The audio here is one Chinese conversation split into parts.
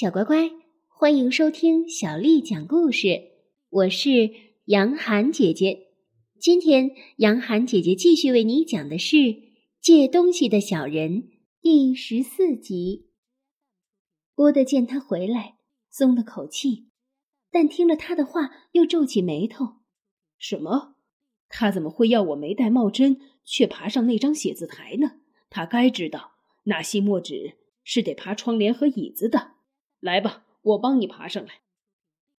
小乖乖，欢迎收听小丽讲故事。我是杨涵姐姐。今天，杨涵姐姐继续为你讲的是《借东西的小人》第十四集。波德见他回来，松了口气，但听了他的话，又皱起眉头。什么？他怎么会要我没戴帽针，却爬上那张写字台呢？他该知道，那些墨纸是得爬窗帘和椅子的。来吧，我帮你爬上来。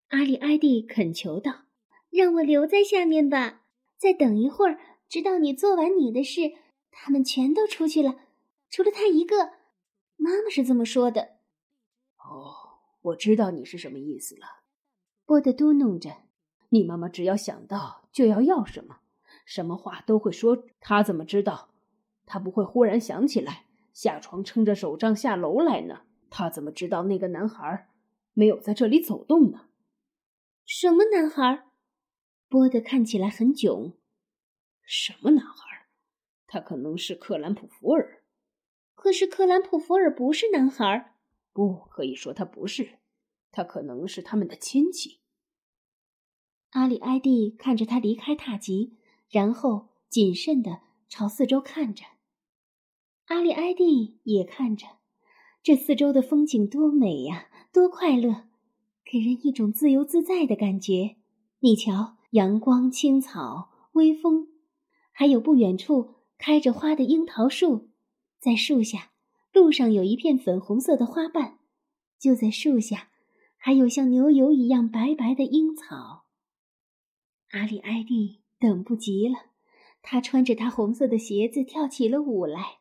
阿里埃蒂恳求道：“让我留在下面吧，再等一会儿，直到你做完你的事。他们全都出去了，除了他一个。妈妈是这么说的。”哦，我知道你是什么意思了。波德嘟哝着：“你妈妈只要想到就要要什么，什么话都会说。她怎么知道？他不会忽然想起来下床撑着手杖下楼来呢？”他怎么知道那个男孩没有在这里走动呢？什么男孩？波德看起来很囧。什么男孩？他可能是克兰普福尔。可是克兰普福尔不是男孩。不可以说他不是，他可能是他们的亲戚。阿里埃蒂看着他离开塔吉，然后谨慎的朝四周看着。阿里埃蒂也看着。这四周的风景多美呀，多快乐，给人一种自由自在的感觉。你瞧，阳光、青草、微风，还有不远处开着花的樱桃树，在树下，路上有一片粉红色的花瓣，就在树下，还有像牛油一样白白的樱草。阿里埃蒂等不及了，他穿着他红色的鞋子跳起了舞来。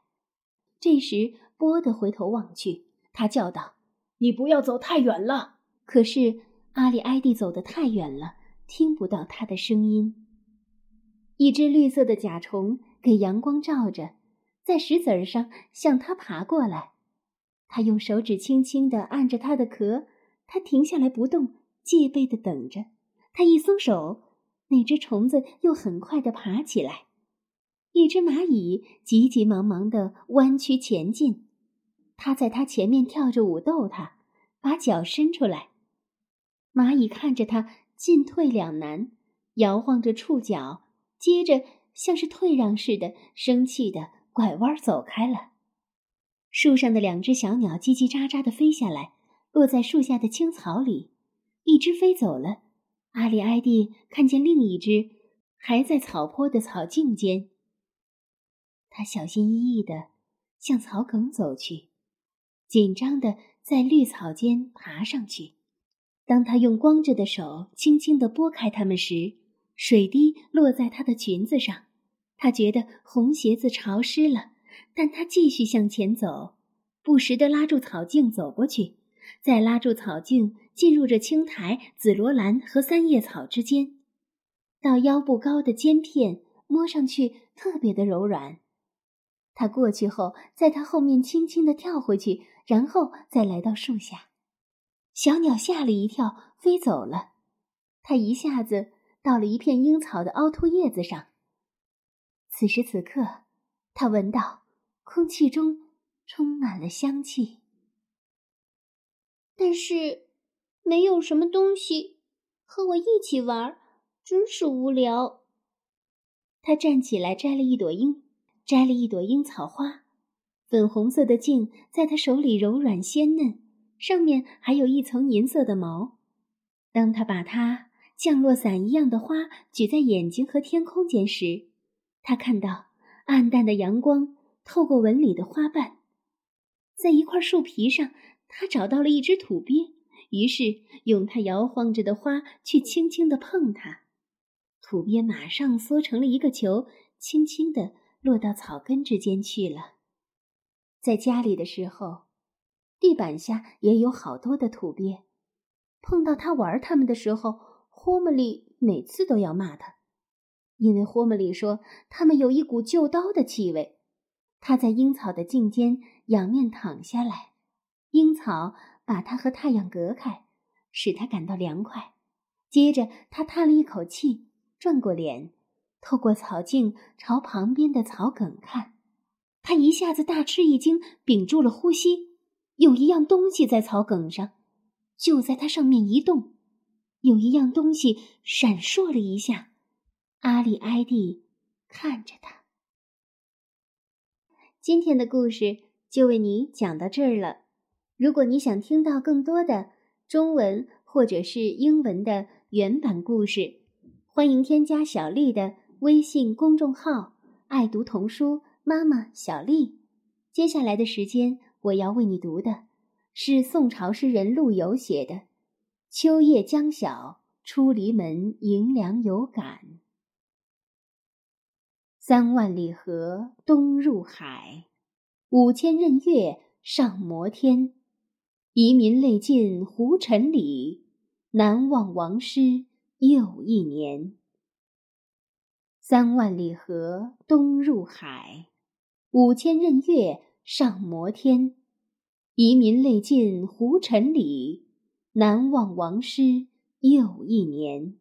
这时。波德回头望去，他叫道：“你不要走太远了。”可是阿里埃蒂走得太远了，听不到他的声音。一只绿色的甲虫给阳光照着，在石子儿上向他爬过来。他用手指轻轻地按着它的壳，它停下来不动，戒备地等着。他一松手，那只虫子又很快地爬起来。一只蚂蚁急急忙忙地弯曲前进。他在他前面跳着舞逗他，把脚伸出来。蚂蚁看着他进退两难，摇晃着触角，接着像是退让似的，生气的拐弯走开了。树上的两只小鸟叽叽喳喳的飞下来，落在树下的青草里。一只飞走了，阿里埃蒂看见另一只还在草坡的草茎间。他小心翼翼的向草梗走去。紧张的在绿草间爬上去。当他用光着的手轻轻地拨开它们时，水滴落在她的裙子上。他觉得红鞋子潮湿了，但他继续向前走，不时地拉住草茎走过去，再拉住草茎进入这青苔、紫罗兰和三叶草之间，到腰部高的尖片，摸上去特别的柔软。他过去后，在他后面轻轻地跳回去。然后再来到树下，小鸟吓了一跳，飞走了。它一下子到了一片樱草的凹凸叶子上。此时此刻，他闻到空气中充满了香气，但是没有什么东西和我一起玩，真是无聊。他站起来，摘了一朵樱，摘了一朵樱草花。粉红色的茎在他手里柔软鲜嫩，上面还有一层银色的毛。当他把它降落伞一样的花举在眼睛和天空间时，他看到暗淡的阳光透过纹理的花瓣。在一块树皮上，他找到了一只土鳖，于是用它摇晃着的花去轻轻地碰它，土鳖马上缩成了一个球，轻轻地落到草根之间去了。在家里的时候，地板下也有好多的土鳖。碰到他玩他们的时候，霍姆利每次都要骂他，因为霍姆利说他们有一股旧刀的气味。他在樱草的茎间仰面躺下来，樱草把他和太阳隔开，使他感到凉快。接着，他叹了一口气，转过脸，透过草茎朝旁边的草梗看。他一下子大吃一惊，屏住了呼吸。有一样东西在草梗上，就在它上面移动，有一样东西闪烁了一下。阿里埃蒂看着他。今天的故事就为你讲到这儿了。如果你想听到更多的中文或者是英文的原版故事，欢迎添加小丽的微信公众号“爱读童书妈妈小丽”。接下来的时间，我要为你读的是宋朝诗人陆游写的《秋夜将晓出篱门迎凉有感》。三万里河东入海，五千仞岳上摩天。遗民泪尽胡尘里，南望王师又一年。三万里河东入海，五千仞岳上摩天。遗民泪尽胡尘里，南望王师又一年。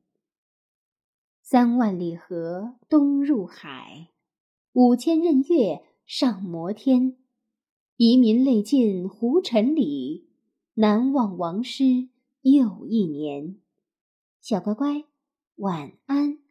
三万里河东入海，五千仞岳上摩天。遗民泪尽胡尘里，南望王师又一年。小乖乖，晚安。